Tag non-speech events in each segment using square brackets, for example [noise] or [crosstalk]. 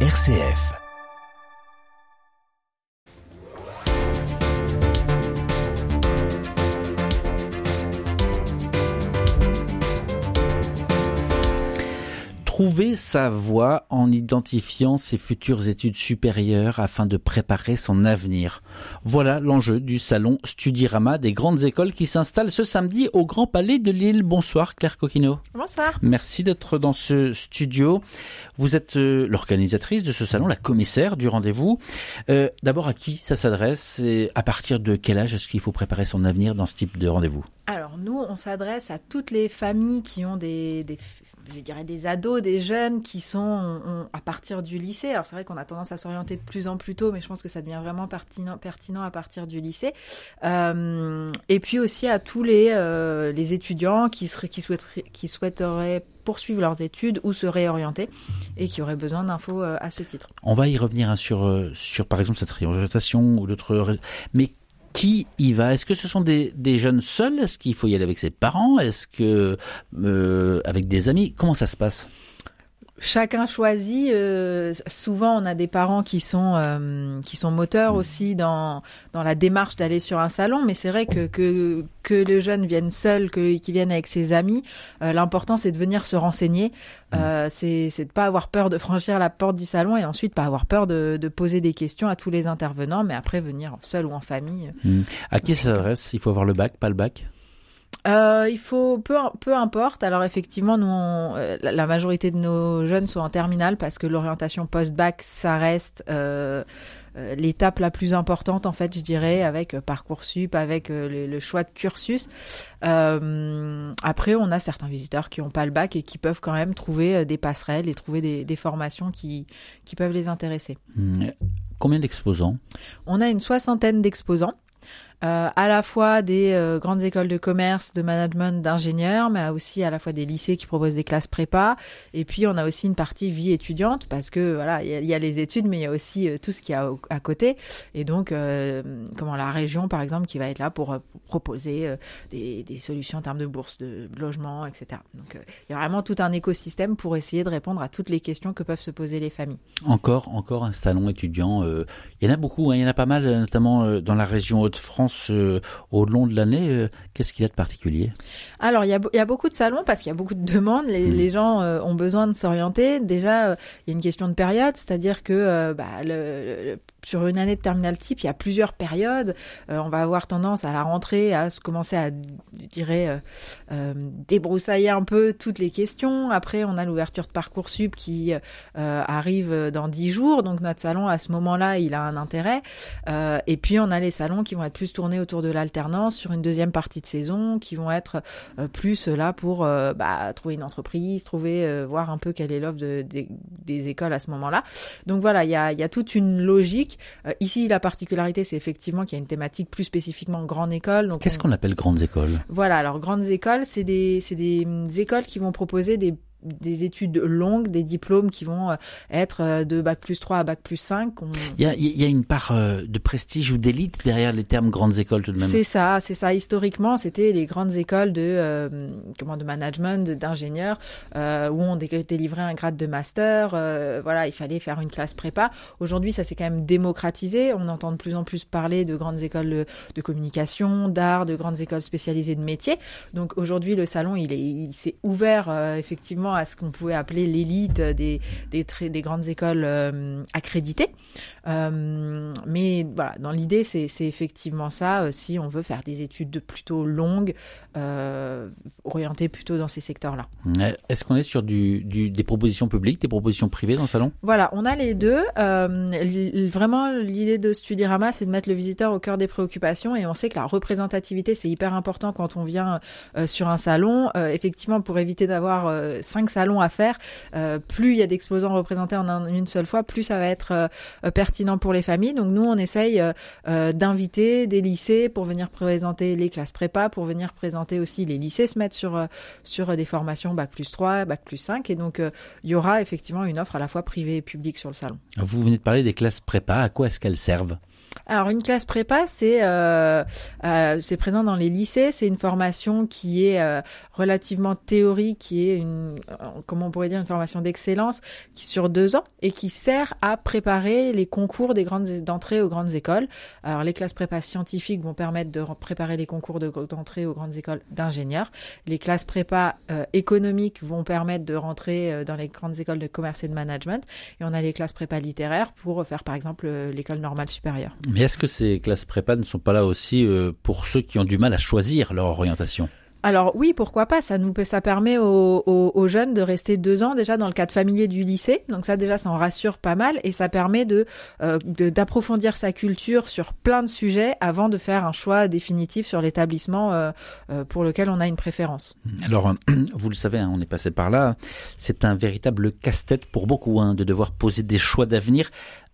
RCF. Trouver sa voie en identifiant ses futures études supérieures afin de préparer son avenir. Voilà l'enjeu du salon Studirama des grandes écoles qui s'installe ce samedi au Grand Palais de Lille. Bonsoir Claire Coquino. Bonsoir. Merci d'être dans ce studio. Vous êtes euh, l'organisatrice de ce salon, la commissaire du rendez-vous. Euh, d'abord, à qui ça s'adresse et à partir de quel âge est-ce qu'il faut préparer son avenir dans ce type de rendez-vous? Alors nous, on s'adresse à toutes les familles qui ont des, je dirais des ados, des jeunes qui sont à partir du lycée. Alors c'est vrai qu'on a tendance à s'orienter de plus en plus tôt, mais je pense que ça devient vraiment pertinent, à partir du lycée. Euh, et puis aussi à tous les, euh, les étudiants qui, souhaiteraient, qui souhaiteraient poursuivre leurs études ou se réorienter et qui auraient besoin d'infos euh, à ce titre. On va y revenir hein, sur, sur par exemple cette réorientation ou d'autres. Mais qui y va? Est-ce que ce sont des, jeunes seuls? Est-ce qu'il faut y aller avec ses parents? Est-ce que euh, avec des amis? Comment ça se passe? Chacun choisit. Euh, souvent, on a des parents qui sont euh, qui sont moteurs mmh. aussi dans dans la démarche d'aller sur un salon. Mais c'est vrai que que que le jeune vienne seul, que qu'il vienne avec ses amis. Euh, l'important, c'est de venir se renseigner. Mmh. c'est c'est de pas avoir peur de franchir la porte du salon et ensuite pas avoir peur de de poser des questions à tous les intervenants, mais après venir seul ou en famille. Mmh. À qui s'adresse Il faut avoir le bac, pas le bac? Euh, il faut peu peu importe. Alors effectivement, nous, euh, la majorité de nos jeunes sont en terminale parce que l'orientation post-bac, ça reste euh, l'étape la plus importante en fait, je dirais, avec parcoursup, avec le, choix de cursus. après, on a certains visiteurs qui n'ont pas le bac et qui peuvent quand même trouver des passerelles et trouver des, des formations qui qui peuvent les intéresser. Mmh. Combien d'exposants? On a une soixantaine d'exposants. Euh, à la fois des euh, grandes écoles de commerce, de management, d'ingénieurs, mais aussi à la fois des lycées qui proposent des classes prépa. Et puis on a aussi une partie vie étudiante parce que voilà, il y, a les études, mais il y a aussi euh, tout ce qu'il y a à côté. Et donc, comment la région, par exemple, qui va être là pour, proposer des, solutions en termes de bourse, de logement, etc. Donc, il y a vraiment tout un écosystème pour essayer de répondre à toutes les questions que peuvent se poser les familles. Encore, encore un salon étudiant. il y en a beaucoup, hein, il y en a pas mal, notamment dans la région Haute-France euh, au long de l'année. Euh, qu'est-ce qu'il y a de particulier? Alors, il y, a, il y, a, beaucoup de salons parce qu'il y a beaucoup de [laughs] demandes. Les, les gens euh, ont besoin de s'orienter. Déjà, il y a une question de période, c'est-à-dire que bah, le, sur une année de terminal type, il y a plusieurs périodes. on va avoir tendance à la rentrée à se commencer à, je dirais, débroussailler un peu toutes les questions. Après, on a l'ouverture de Parcoursup qui arrive dans dix jours. Donc, notre salon, à ce moment-là, il a un intérêt. et puis, on a les salons qui vont être plus tourner autour de l'alternance sur une deuxième partie de saison, qui vont être euh, plus là pour euh, bah, trouver une entreprise, trouver, euh, voir un peu quelle est l'offre de, des écoles à ce moment-là. Donc voilà, il y a, y a, toute une logique. Ici, la particularité, c'est effectivement qu'il y a une thématique plus spécifiquement grande école. Qu'est-ce qu'on appelle grandes écoles? Voilà, alors grandes écoles, c'est des, des hum, écoles qui vont proposer des des études longues, des diplômes qui vont euh, être euh, de bac plus 3 à bac plus 5. Il, y a, il y a une part euh, de prestige ou d'élite derrière les termes grandes écoles tout de même. C'est ça, c'est ça. Historiquement, c'était les grandes écoles de comment de management, d'ingénieurs, où on délivrait un grade de master. voilà, il fallait faire une classe prépa. Aujourd'hui, ça s'est quand même démocratisé. On entend de plus en plus parler de grandes écoles de, de communication, d'art, de grandes écoles spécialisées de métiers. Donc aujourd'hui, le salon, il s'est ouvert effectivement à ce qu'on pouvait appeler l'élite des, des, des, grandes écoles euh, accréditées. Euh, mais voilà, dans l'idée, c'est effectivement ça. Euh, si on veut faire des études plutôt longues, orientées plutôt dans ces secteurs-là. Est-ce qu'on est sur du, du, des propositions publiques, des propositions privées dans le salon? Voilà, on a les deux. Vraiment, l'idée de Studirama, c'est de mettre le visiteur au cœur des préoccupations. Et on sait que la représentativité, c'est hyper important quand on vient sur un salon. Effectivement, pour éviter d'avoir cinq salons à faire, plus il y a d'exposants représentés en une seule fois, plus ça va être pertinent pour les familles. Donc nous, on essaye euh, euh, d'inviter des lycées pour venir présenter les classes prépa, pour venir présenter aussi les lycées se mettre sur euh, sur des formations bac plus 3, bac plus 5. Et donc il y aura effectivement une offre à la fois privée et publique sur le salon. Vous venez de parler des classes prépa. À quoi est-ce qu'elles servent? Alors une classe prépa, c'est euh, euh, c'est présent dans les lycées. C'est une formation qui est euh, relativement théorique, qui est une comment on pourrait dire une formation d'excellence qui sur deux ans et qui sert à préparer les concours des grandes d'entrée aux grandes écoles. Alors les classes prépa scientifiques vont permettre de préparer les concours d'entrée aux grandes écoles d'ingénieurs. Les classes prépa économiques vont permettre de rentrer dans les grandes écoles de commerce et de management. Et on a les classes prépa littéraires pour faire par exemple l'école normale supérieure. Mais est-ce que ces classes prépa ne sont pas là aussi euh, pour ceux qui ont du mal à choisir leur orientation? Alors oui, pourquoi pas Ça nous ça permet aux, jeunes de rester deux ans déjà dans le cadre familier du lycée. Donc ça déjà, ça en rassure pas mal et ça permet euh, de d'approfondir sa culture sur plein de sujets avant de faire un choix définitif sur l'établissement euh, pour lequel on a une préférence. Alors [clears throat] vous le savez, hein, on est passé par là. C'est un véritable casse-tête pour beaucoup hein, de devoir poser des choix d'avenir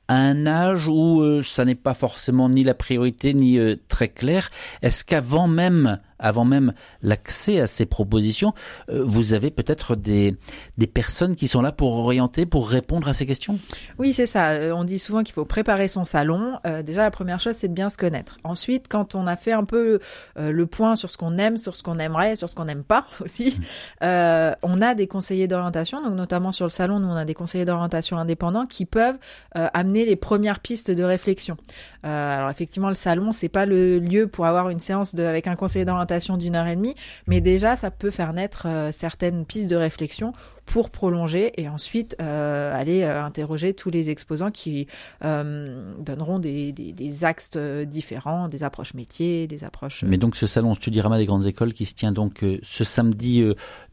à un âge où euh, ça n'est pas forcément ni la priorité ni euh, très clair. Est-ce qu'avant même avant même l'accès à ces propositions, euh, vous avez peut-être des, des personnes qui sont là pour orienter, pour répondre à ces questions? Oui, c'est ça. Euh, on dit souvent qu'il faut préparer son salon. Euh, déjà, la première chose, c'est de bien se connaître. Ensuite, quand on a fait un peu le point sur ce qu'on aime, sur ce qu'on aimerait, sur ce qu'on n'aime pas [laughs] aussi, on a des conseillers d'orientation. Donc, notamment sur le salon, nous, on a des conseillers d'orientation indépendants qui peuvent amener les premières pistes de réflexion. alors, effectivement, le salon, c'est pas le lieu pour avoir une séance de, avec un conseiller d'orientation d'une heure et demie, mais déjà ça peut faire naître euh, certaines pistes de réflexion pour prolonger et ensuite euh, aller euh, interroger tous les exposants qui euh, donneront des, des, des, axes différents, des approches métiers, des approches. Mais donc ce salon Studirama des grandes écoles qui se tient donc ce samedi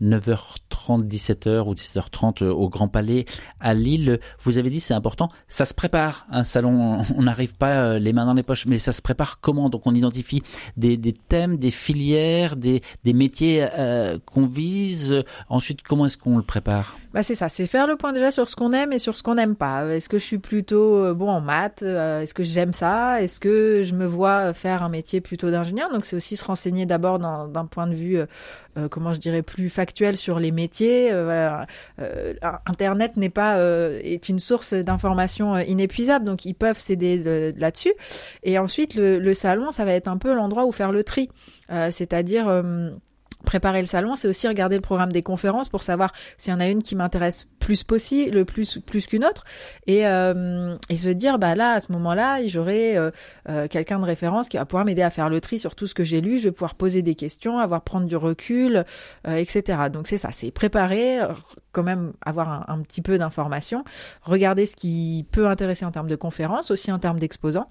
9h30, 17h ou 17h30 au Grand Palais à Lille. Vous avez dit c'est important, ça se prépare un salon. On n'arrive pas les mains dans les poches, mais ça se prépare comment? Donc on identifie des, des thèmes, des filières, des, des métiers qu'on vise. Ensuite comment est-ce qu'on le prépare? Bah c'est ça, c'est faire le point déjà sur ce qu'on aime et sur ce qu'on n'aime pas. Est-ce que je suis plutôt euh, bon en maths euh, Est-ce que j'aime ça? Est-ce que je me vois faire un métier plutôt d'ingénieur? Donc c'est aussi se renseigner d'abord d'un point de vue, euh, comment je dirais, plus factuel sur les métiers. Internet n'est pas est une source d'informations inépuisable, donc ils peuvent s'aider là-dessus. Et ensuite le, le, salon, ça va être un peu l'endroit où faire le tri, c'est-à-dire préparer le salon, c'est aussi regarder le programme des conférences pour savoir s'il y en a une qui m'intéresse plus possible, le plus plus qu'une autre, et euh, et se dire bah là à ce moment-là j'aurai euh, euh, quelqu'un de référence qui va pouvoir m'aider à faire le tri sur tout ce que j'ai lu, je vais pouvoir poser des questions, avoir prendre du recul, etc. Donc c'est ça, c'est préparer, quand même avoir un, un petit peu d'informations, regarder ce qui peut intéresser en termes de conférences, aussi en termes d'exposants,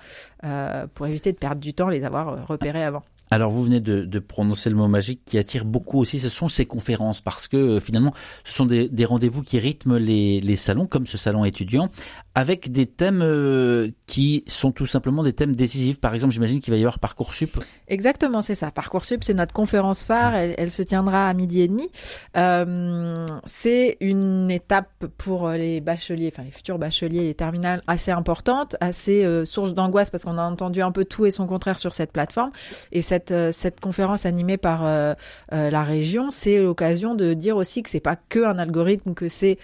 pour éviter de perdre du temps, les avoir repérés avant. Alors vous venez de, prononcer le mot magique qui attire beaucoup aussi, ce sont ces conférences, parce que euh, finalement ce sont des, rendez-vous qui rythment les, salons, comme ce salon étudiant, avec des thèmes euh, qui sont tout simplement des thèmes décisifs. Par exemple, j'imagine qu'il va y avoir Parcoursup. Exactement, c'est ça. Parcoursup, c'est notre conférence phare, elle, se tiendra à midi et demi. Euh, c'est une étape pour les bacheliers, enfin les futurs bacheliers, les terminales, assez importante, assez source d'angoisse, parce qu'on a entendu un peu tout et son contraire sur cette plateforme. Et cette euh, cette, conférence animée par euh, euh, la région, c'est l'occasion de dire aussi que c'est pas que un algorithme, que c'est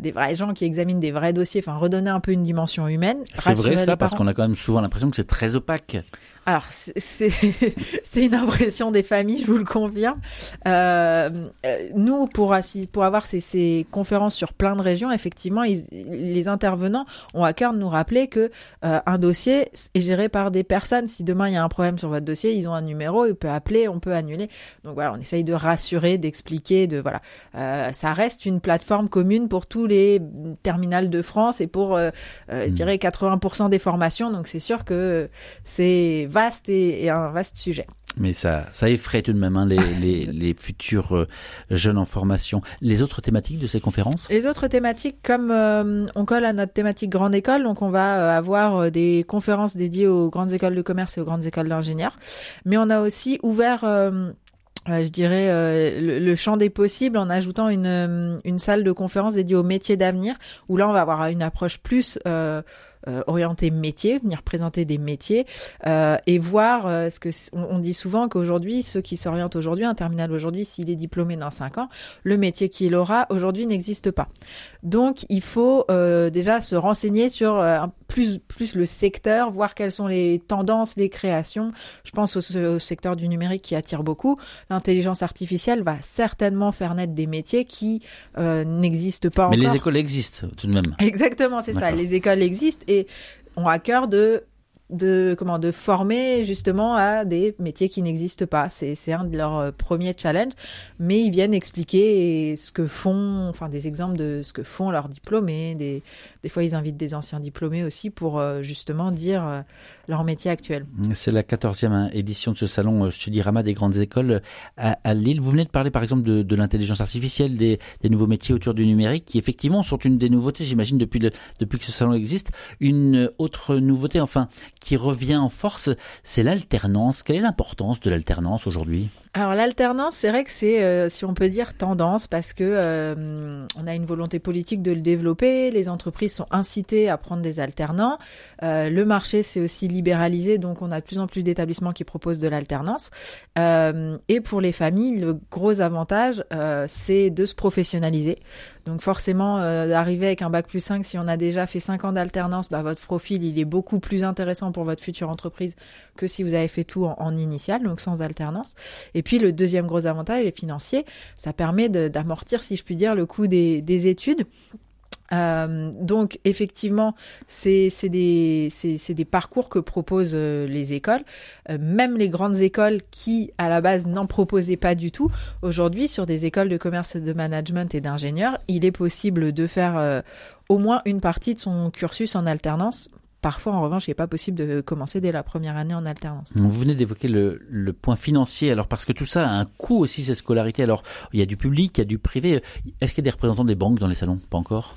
des vrais gens qui examinent des vrais dossiers, enfin redonner un peu une dimension humaine. C'est vrai ça, parce qu'on a quand même souvent l'impression que c'est très opaque. Alors, [laughs] c'est une impression des familles, je vous le confirme. Euh, euh, nous, pour, pour avoir ces, ces, conférences sur plein de régions, effectivement, les intervenants ont à cœur de nous rappeler que euh, un dossier est géré par des personnes. Si demain il y a un problème sur votre dossier, ils ont un numéro, ils peuvent appeler, on peut annuler. Donc voilà, on essaye de rassurer, d'expliquer, de voilà. Euh, ça reste une plateforme commune pour tous les terminales de France et pour, euh, euh, je hmm. dirais, 80% des formations. Donc c'est sûr que c'est vaste et, un vaste sujet. Mais ça, ça effraie tout de même hein, les, [laughs] les, les, futurs euh, jeunes en formation. Les autres thématiques de ces conférences? Les autres thématiques, comme euh, on colle à notre thématique grande école, donc on va euh, avoir des conférences dédiées aux grandes écoles de commerce et aux grandes écoles d'ingénieurs. Mais on a aussi ouvert je dirais le, le, champ des possibles en ajoutant une, une salle de conférence dédiée aux métiers d'avenir où là on va avoir une approche plus orientés métiers, venir présenter des métiers et voir ce que on, dit souvent qu'aujourd'hui ceux qui s'orientent aujourd'hui un terminal aujourd'hui s'il est diplômé dans 5 ans, le métier qu'il aura aujourd'hui n'existe pas. Donc il faut déjà se renseigner sur plus plus le secteur, voir quelles sont les tendances, les créations. Je pense au, secteur du numérique qui attire beaucoup. L'intelligence artificielle va certainement faire naître des métiers qui euh, n'existent pas encore. Mais les écoles existent tout de même. Exactement, c'est ça. Les écoles existent et ont à cœur de de comment de former justement à des métiers qui n'existent pas. C'est c'est un de leurs euh, premiers challenges, mais ils viennent expliquer ce que font, enfin des exemples de ce que font leurs diplômés. Des des fois ils invitent des anciens diplômés aussi pour euh, justement dire euh, leur métier actuel. C'est la quatorzième hein, édition de ce salon Studirama des grandes écoles à, Lille. Vous venez de parler par exemple de, de l'intelligence artificielle, des, des, nouveaux métiers autour du numérique, qui effectivement sont une des nouveautés, j'imagine depuis le depuis que ce salon existe. Une autre nouveauté, enfin qui revient en force, c'est l'alternance. Quelle est l'importance de l'alternance aujourd'hui? Alors l'alternance, c'est vrai que c'est, euh, si on peut dire, tendance parce que euh, on a une volonté politique de le développer. Les entreprises sont incitées à prendre des alternants. Euh, le marché s'est aussi libéralisé, donc on a de plus en plus d'établissements qui proposent de l'alternance. et pour les familles, le gros avantage, c'est de se professionnaliser. Donc forcément, d'arriver avec un bac plus 5, si on a déjà fait 5 ans d'alternance, bah, votre profil, il est beaucoup plus intéressant pour votre future entreprise que si vous avez fait tout en, en initial, donc sans alternance. Le deuxième gros avantage est financier. Ça permet d'amortir, si je puis dire, le coût des, des études. Euh, donc effectivement, c'est des, parcours que proposent euh, les écoles, euh, même les grandes écoles qui à la base n'en proposaient pas du tout. Aujourd'hui, sur des écoles de commerce, de management et d'ingénieurs, il est possible de faire au moins une partie de son cursus en alternance Parfois, en revanche, il n'est pas possible de commencer dès la première année en alternance. Vous venez d'évoquer le, le, point financier, alors parce que tout ça a un coût aussi, ces scolarités. Alors, il y a du public, il y a du privé. Est-ce qu'il y a des représentants des banques dans les salons? Pas encore?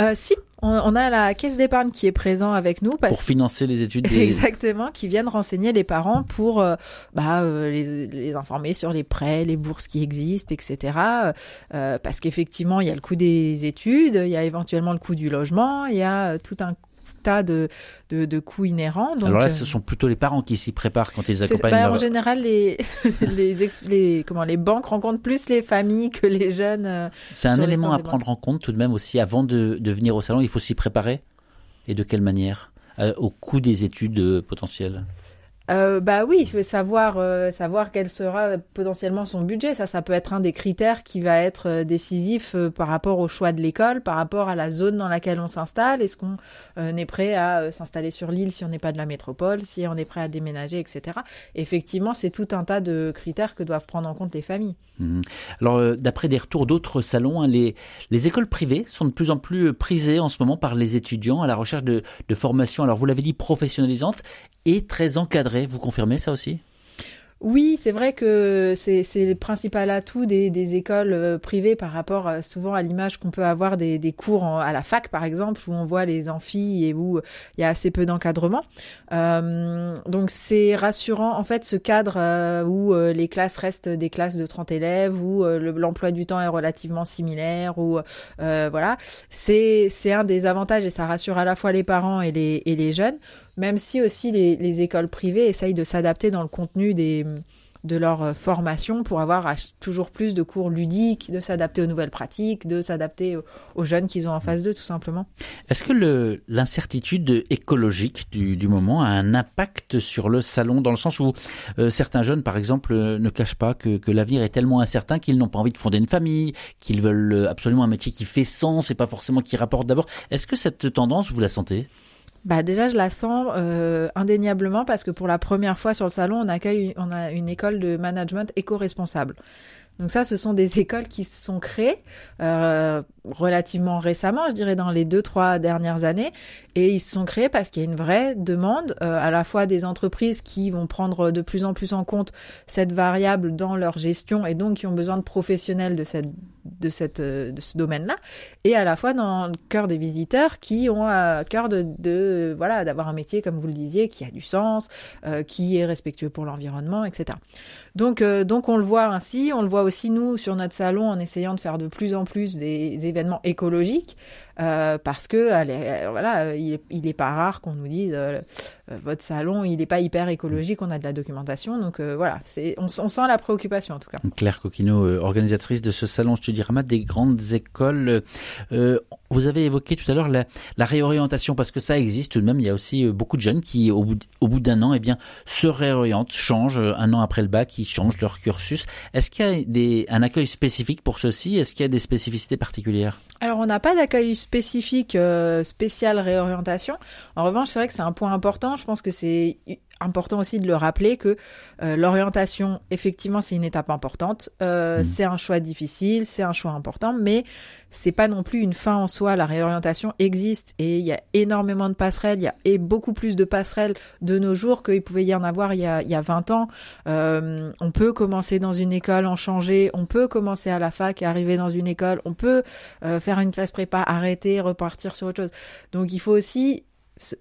Euh, si, on, a la caisse d'épargne qui est présent avec nous pour financer les études. [laughs] Des... Exactement, qui viennent renseigner les parents pour euh, bah, euh, les, les, informer sur les prêts, les bourses qui existent, etc. Euh, parce qu'effectivement, il y a le coût des études, il y a éventuellement le coût du logement, il y a tout un tas de, de, de coûts inhérents. Alors là, ce sont plutôt les parents qui s'y préparent quand ils accompagnent. Bah, En général, les, [laughs] les, les, comment, les banques rencontrent plus les familles que les jeunes. Euh, C'est un élément à prendre en compte tout de même aussi avant de, de venir au salon. Il faut s'y préparer. Et de quelle manière? Euh, Au coût des études euh, potentielles? Euh, bah oui, il faut savoir euh, savoir quel sera potentiellement son budget. Ça, ça peut être un des critères qui va être euh, décisif euh, par rapport au choix de l'école, par rapport à la zone dans laquelle on s'installe. Est-ce qu'on est prêt à s'installer sur l'île si on n'est pas de la métropole, si on est prêt à déménager, etc. Effectivement, c'est tout un tas de critères que doivent prendre en compte les familles. Mmh. Alors, d'après des retours d'autres salons, hein, les les écoles privées sont de plus en plus prisées en ce moment par les étudiants à la recherche de, de formation. Alors, vous l'avez dit, professionnalisante et très Vous confirmez ça aussi? Oui, c'est vrai que c'est le principal atout des, écoles euh, privées par rapport euh, souvent à l'image qu'on peut avoir des, cours à la fac, par exemple, où on voit les amphis et où il y a assez peu d'encadrement. Euh, donc c'est rassurant, en fait, ce cadre où les classes restent des classes de 30 élèves, où l'emploi du temps est relativement similaire, où voilà, c'est un des avantages et ça rassure à la fois les parents et les jeunes même si aussi les, les écoles privées essayent de s'adapter dans le contenu des, de leur euh, formation pour avoir toujours plus de cours ludiques, de s'adapter aux nouvelles pratiques, de s'adapter aux jeunes qu'ils ont en face d'eux, tout simplement. Est-ce que l'incertitude écologique du, du, moment a un impact sur le salon, dans le sens où euh, certains jeunes, par exemple, euh, ne cachent pas que, que l'avenir est tellement incertain qu'ils n'ont pas envie de fonder une famille, qu'ils veulent absolument un métier qui fait sens et pas forcément qui rapporte d'abord. Est-ce que cette tendance, vous la sentez? Bah déjà je la sens euh, indéniablement parce que pour la première fois sur le salon on accueille on a une école de management éco-responsable. Donc ça, ce sont des [laughs] écoles qui se sont créées euh, relativement récemment, je dirais dans les deux trois dernières années, et ils se sont créés parce qu'il y a une vraie demande euh, à la fois des entreprises qui vont prendre de plus en plus en compte cette variable dans leur gestion et donc qui ont besoin de professionnels de cette de cette de ce domaine-là, et à la fois dans le cœur des visiteurs qui ont à cœur de, de voilà d'avoir un métier comme vous le disiez qui a du sens, euh, qui est respectueux pour l'environnement, etc. Donc euh, donc on le voit ainsi, on le voit aussi nous sur notre salon en essayant de faire de plus en plus des événements écologiques. parce que voilà, il est, pas rare qu'on nous dise votre salon, il n'est pas hyper écologique, on a de la documentation. Donc voilà, c'est, on, sent la préoccupation en tout cas. Claire Coquino, organisatrice de ce salon Studirama des grandes écoles. vous avez évoqué tout à l'heure la, la, réorientation parce que ça existe tout de même. Il y a aussi beaucoup de jeunes qui, au bout, au bout d'un an, eh bien, se réorientent, changent un an après le bac, qui changent leur cursus. Est-ce qu'il y a des, un accueil spécifique pour ceci Est-ce qu'il y a des spécificités particulières? Alors, on n'a pas d'accueil spécifique euh, spécial réorientation. En revanche, c'est vrai que c'est un point important. Je pense que c'est important aussi de le rappeler que euh, l'orientation, effectivement, c'est une étape importante. Euh, mmh. C'est un choix difficile, c'est un choix important, mais c'est pas non plus une fin en soi. La réorientation existe et il y a énormément de passerelles. Il y a et beaucoup plus de passerelles de nos jours qu'il pouvait y en avoir il y a, il y a 20 ans. Euh, on peut commencer dans une école, en changer. On peut commencer à la fac et arriver dans une école. On peut faire une classe prépa, arrêter, repartir sur autre chose. Donc il faut aussi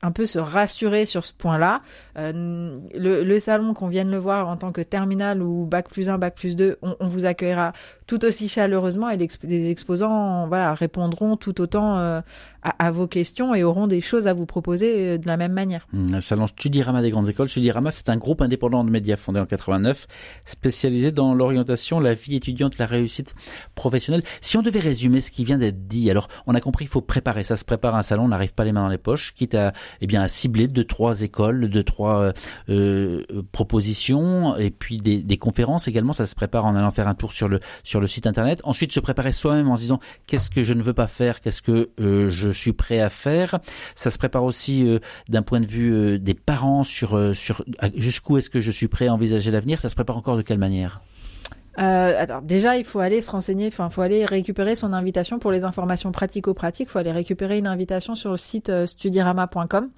un peu se rassurer sur ce point-là. Euh, le, salon, qu'on vienne le voir en tant que terminal ou bac plus 1, bac plus 2, on, vous accueillera tout aussi chaleureusement et les exposants voilà, répondront tout autant euh, à, vos questions et auront des choses à vous proposer euh, de la même manière. Mmh, le salon Studirama des grandes écoles. Studirama, c'est un groupe indépendant de médias fondé en 89, spécialisé dans l'orientation, la vie étudiante, la réussite professionnelle. Si on devait résumer ce qui vient d'être dit, alors on a compris qu'il faut préparer. Ça se prépare un salon, on n'arrive pas les mains dans les poches, quitte à, eh bien, à cibler deux, trois écoles, deux, trois euh, euh, propositions, et puis des, des, conférences également. Ça se prépare en allant faire un tour sur le sur le site internet. Ensuite, se préparer soi-même en se disant qu'est-ce que je ne veux pas faire, qu'est-ce que je je suis prêt à faire? Ça se prépare aussi euh, d'un point de vue euh, des parents sur euh, sur jusqu'où est-ce que je suis prêt à envisager l'avenir? Ça se prépare encore de quelle manière? Alors déjà, il faut aller se renseigner, enfin, il faut aller récupérer son invitation pour les informations pratico-pratiques. Il faut aller récupérer une invitation sur le site studirama.com.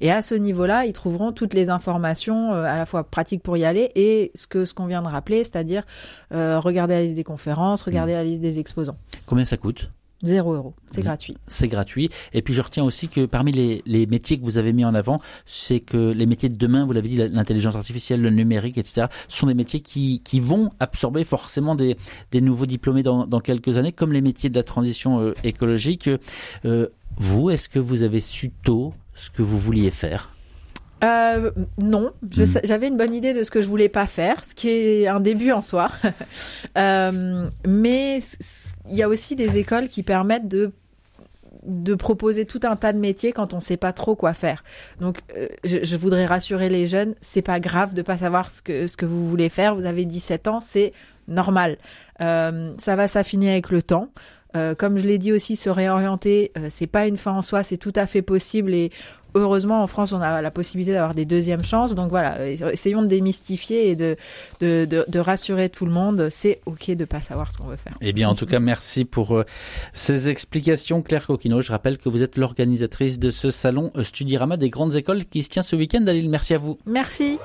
Et à ce niveau-là, ils trouveront toutes les informations à la fois pratiques pour y aller et ce que ce qu'on vient de rappeler, c'est-à-dire regarder la liste des conférences, regarder mmh. la liste des exposants. Combien ça coûte? Zéro euro, c'est gratuit. C'est gratuit. Et puis je retiens aussi que parmi les, les, métiers que vous avez mis en avant, c'est que les métiers de demain, vous l'avez dit, l'intelligence artificielle, le numérique, etc., sont des métiers qui, qui vont absorber forcément des, des nouveaux diplômés dans, dans quelques années, comme les métiers de la transition euh, écologique. Euh, vous, est-ce que vous avez su tôt ce que vous vouliez faire euh, non, hmm. j'avais une bonne idée de ce que je voulais pas faire, ce qui est un début en soi. [laughs] euh, mais il y a aussi des écoles qui permettent de de proposer tout un tas de métiers quand on sait pas trop quoi faire. Donc, euh, je, je, voudrais rassurer les jeunes, c'est pas grave de pas savoir ce que ce que vous voulez faire. Vous avez 17 ans, c'est normal. Euh, ça va s'affiner avec le temps. Euh, comme je l'ai dit aussi, se réorienter, euh, c'est pas une fin en soi, c'est tout à fait possible et heureusement, en France, on a la possibilité d'avoir des deuxièmes chances. Donc voilà, essayons de démystifier et de, de, rassurer tout le monde. C'est OK de pas savoir ce qu'on veut faire. Eh bien, en tout cas, merci pour euh, ces explications, Claire Coquino. Je rappelle que vous êtes l'organisatrice de ce salon Studirama des grandes écoles qui se tient ce week-end. Dalil, merci à vous. Merci.